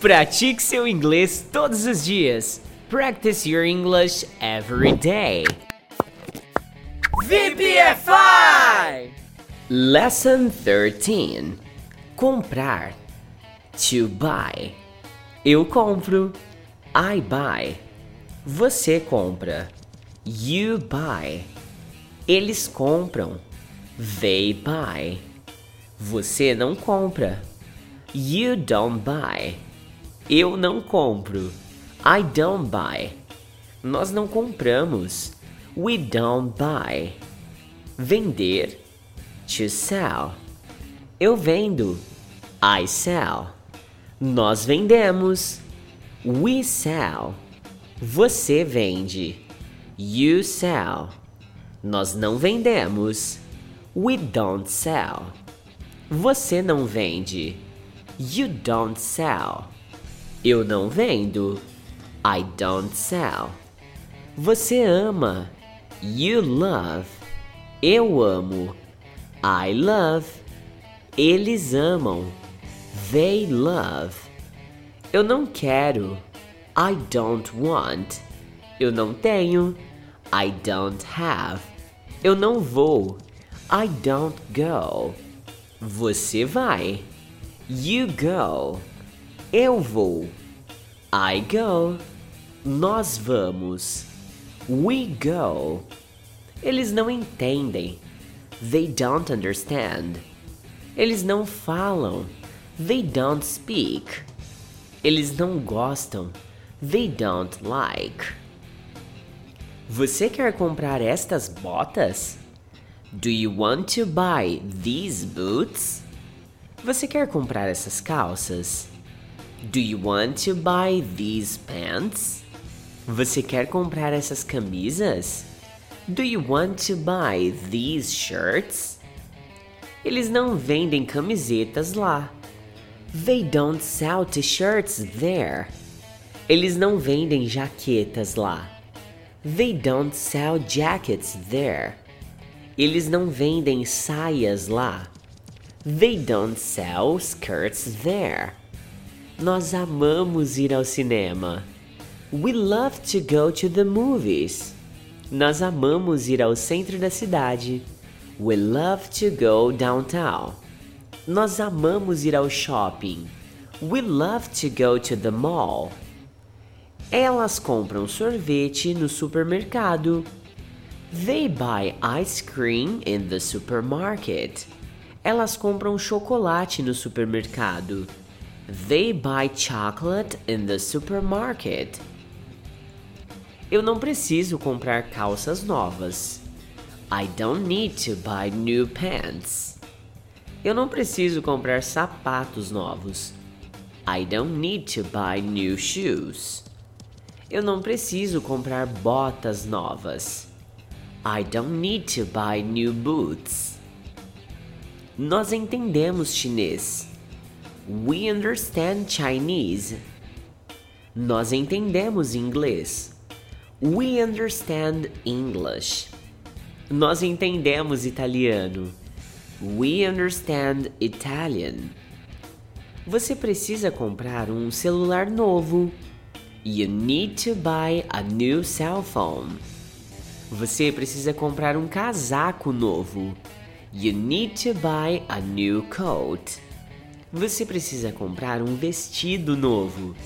Pratique seu inglês todos os dias. Practice your English every day. VPFI! Lesson 13. Comprar. To buy. Eu compro. I buy. Você compra. You buy. Eles compram. They buy. Você não compra. You don't buy. Eu não compro. I don't buy. Nós não compramos. We don't buy. Vender. To sell. Eu vendo. I sell. Nós vendemos. We sell. Você vende. You sell. Nós não vendemos. We don't sell. Você não vende. You don't sell. Eu não vendo. I don't sell. Você ama. You love. Eu amo. I love. Eles amam. They love. Eu não quero. I don't want. Eu não tenho. I don't have. Eu não vou. I don't go. Você vai. You go. Eu vou. I go. Nós vamos. We go. Eles não entendem. They don't understand. Eles não falam. They don't speak. Eles não gostam. They don't like. Você quer comprar estas botas? Do you want to buy these boots? Você quer comprar essas calças? Do you want to buy these pants? Você quer comprar essas camisas? Do you want to buy these shirts? Eles não vendem camisetas lá. They don't sell t-shirts there. Eles não vendem jaquetas lá. They don't sell jackets there. Eles não vendem saias lá. They don't sell skirts there. Nós amamos ir ao cinema. We love to go to the movies. Nós amamos ir ao centro da cidade. We love to go downtown. Nós amamos ir ao shopping. We love to go to the mall. Elas compram sorvete no supermercado. They buy ice cream in the supermarket. Elas compram chocolate no supermercado. They buy chocolate in the supermarket. Eu não preciso comprar calças novas. I don't need to buy new pants. Eu não preciso comprar sapatos novos. I don't need to buy new shoes. Eu não preciso comprar botas novas. I don't need to buy new boots. Nós entendemos chinês. We understand Chinese. Nós entendemos inglês. We understand English. Nós entendemos italiano. We understand Italian. Você precisa comprar um celular novo. You need to buy a new cell phone. Você precisa comprar um casaco novo. You need to buy a new coat. Você precisa comprar um vestido novo.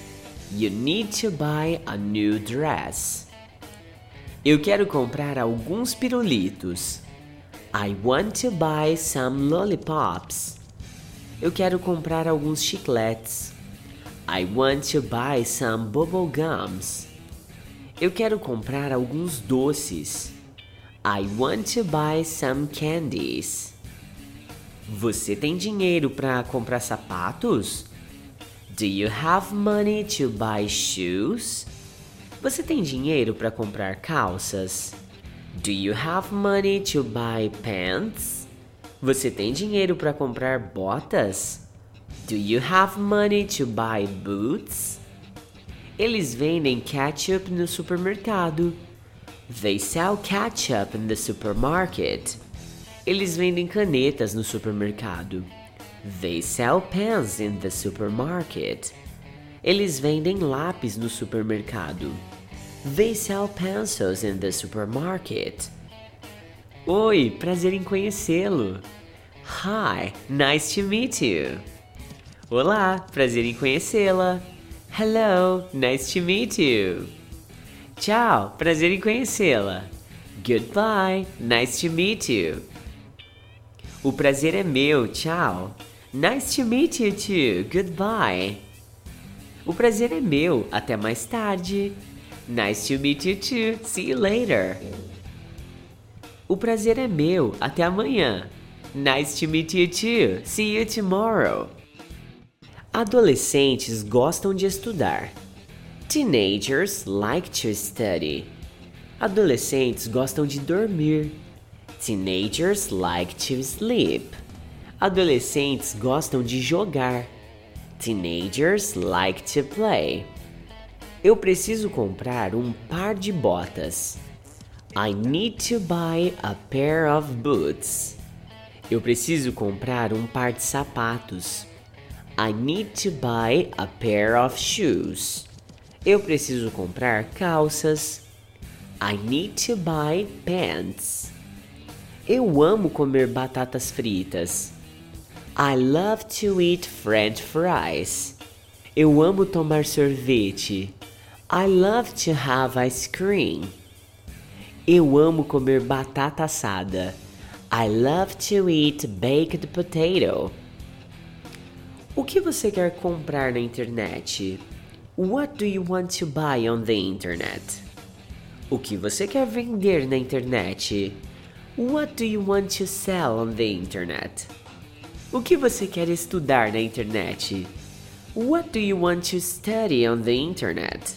You need to buy a new dress. Eu quero comprar alguns pirulitos. I want to buy some lollipops. Eu quero comprar alguns chicletes. I want to buy some bubble gums. Eu quero comprar alguns doces. I want to buy some candies. Você tem dinheiro para comprar sapatos? Do you have money to buy shoes? Você tem dinheiro para comprar calças? Do you have money to buy pants? Você tem dinheiro para comprar botas? Do you have money to buy boots? Eles vendem ketchup no supermercado. They sell ketchup in the supermarket. Eles vendem canetas no supermercado. They sell pens in the supermarket. Eles vendem lápis no supermercado. They sell pencils in the supermarket. Oi, prazer em conhecê-lo. Hi, nice to meet you. Olá, prazer em conhecê-la. Hello, nice to meet you. Tchau, prazer em conhecê-la. Goodbye, nice to meet you. O prazer é meu, tchau. Nice to meet you too, goodbye. O prazer é meu, até mais tarde. Nice to meet you too, see you later. O prazer é meu, até amanhã. Nice to meet you too, see you tomorrow. Adolescentes gostam de estudar. Teenagers like to study. Adolescentes gostam de dormir. Teenagers like to sleep. Adolescentes gostam de jogar. Teenagers like to play. Eu preciso comprar um par de botas. I need to buy a pair of boots. Eu preciso comprar um par de sapatos. I need to buy a pair of shoes. Eu preciso comprar calças. I need to buy pants. Eu amo comer batatas fritas. I love to eat french fries. Eu amo tomar sorvete. I love to have ice cream. Eu amo comer batata assada. I love to eat baked potato. O que você quer comprar na internet? What do you want to buy on the internet? O que você quer vender na internet? What do you want to sell on the internet? O que você quer estudar na internet? What do you want to study on the internet?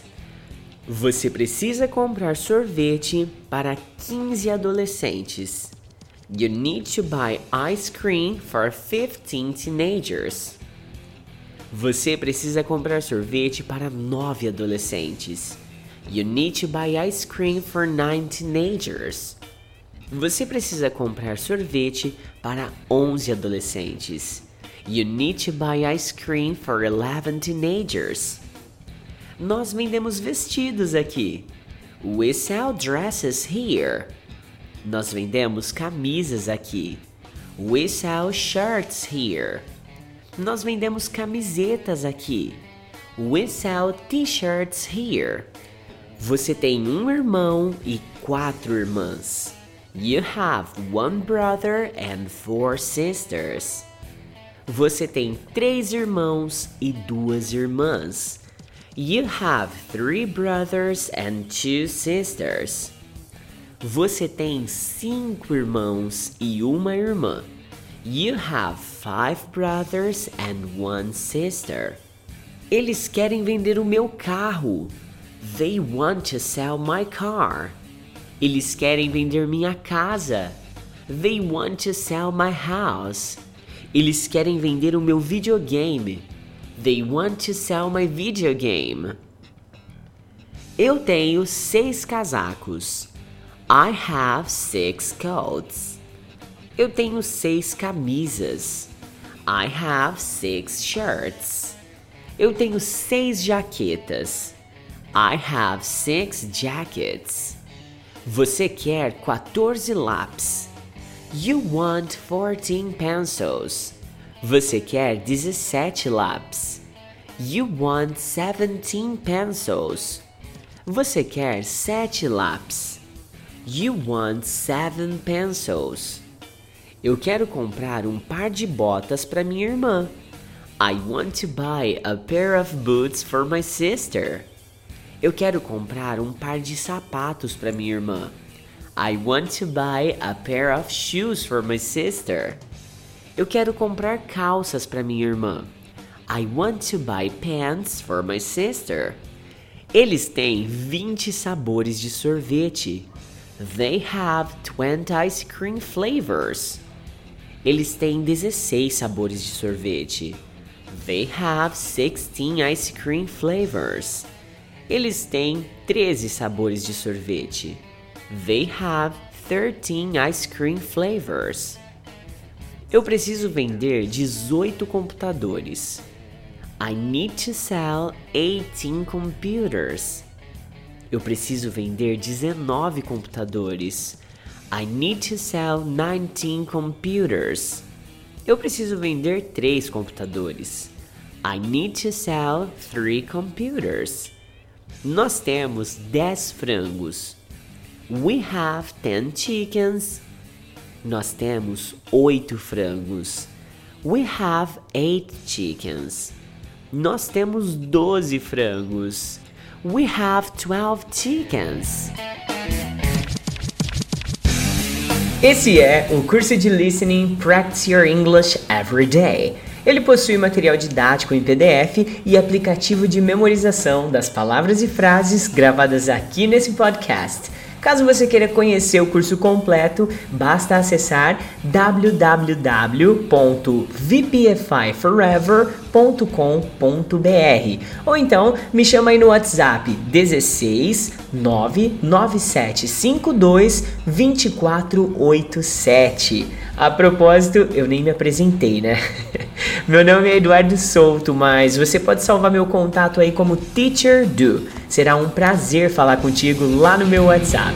Você precisa comprar sorvete para 15 adolescentes. You need to buy ice cream for 15 teenagers. Você precisa comprar sorvete para 9 adolescentes. You need to buy ice cream for 9 teenagers. Você precisa comprar sorvete para 11 adolescentes. You need to buy ice cream for 11 teenagers. Nós vendemos vestidos aqui. We sell dresses here. Nós vendemos camisas aqui. We sell shirts here. Nós vendemos camisetas aqui. We sell t-shirts here. Você tem um irmão e quatro irmãs. You have one brother and four sisters. Você tem três irmãos e duas irmãs. You have three brothers and two sisters. Você tem cinco irmãos e uma irmã. You have five brothers and one sister. Eles querem vender o meu carro. They want to sell my car. Eles querem vender minha casa. They want to sell my house. Eles querem vender o meu videogame. They want to sell my video game. Eu tenho seis casacos. I have six coats. Eu tenho seis camisas. I have six shirts. Eu tenho seis jaquetas. I have six jackets. Você quer 14 lápis. You want 14 pencils. Você quer 17 lápis. You want 17 pencils. Você quer 7 lápis. You want 7 pencils. Eu quero comprar um par de botas para minha irmã. I want to buy a pair of boots for my sister. Eu quero comprar um par de sapatos para minha irmã. I want to buy a pair of shoes for my sister. Eu quero comprar calças para minha irmã. I want to buy pants for my sister. Eles têm 20 sabores de sorvete. They have 20 ice cream flavors. Eles têm 16 sabores de sorvete. They have 16 ice cream flavors. Eles têm 13 sabores de sorvete. They have 13 ice cream flavors. Eu preciso vender 18 computadores. I need to sell 18 computers. Eu preciso vender 19 computadores. I need to sell 19 computers. Eu preciso vender 3 computadores. I need to sell 3 computers. Nós temos 10 frangos. We have 10 chickens. Nós temos 8 frangos. We have 8 chickens. Nós temos 12 frangos. We have 12 chickens. Esse é o curso de Listening Practice Your English Every Day. Ele possui material didático em PDF e aplicativo de memorização das palavras e frases gravadas aqui nesse podcast. Caso você queira conhecer o curso completo, basta acessar www.vpfiforever.com.br ou então me chama aí no WhatsApp 16 99752 2487. A propósito, eu nem me apresentei, né? Meu nome é Eduardo Souto, mas você pode salvar meu contato aí como Teacher Do. Será um prazer falar contigo lá no meu WhatsApp.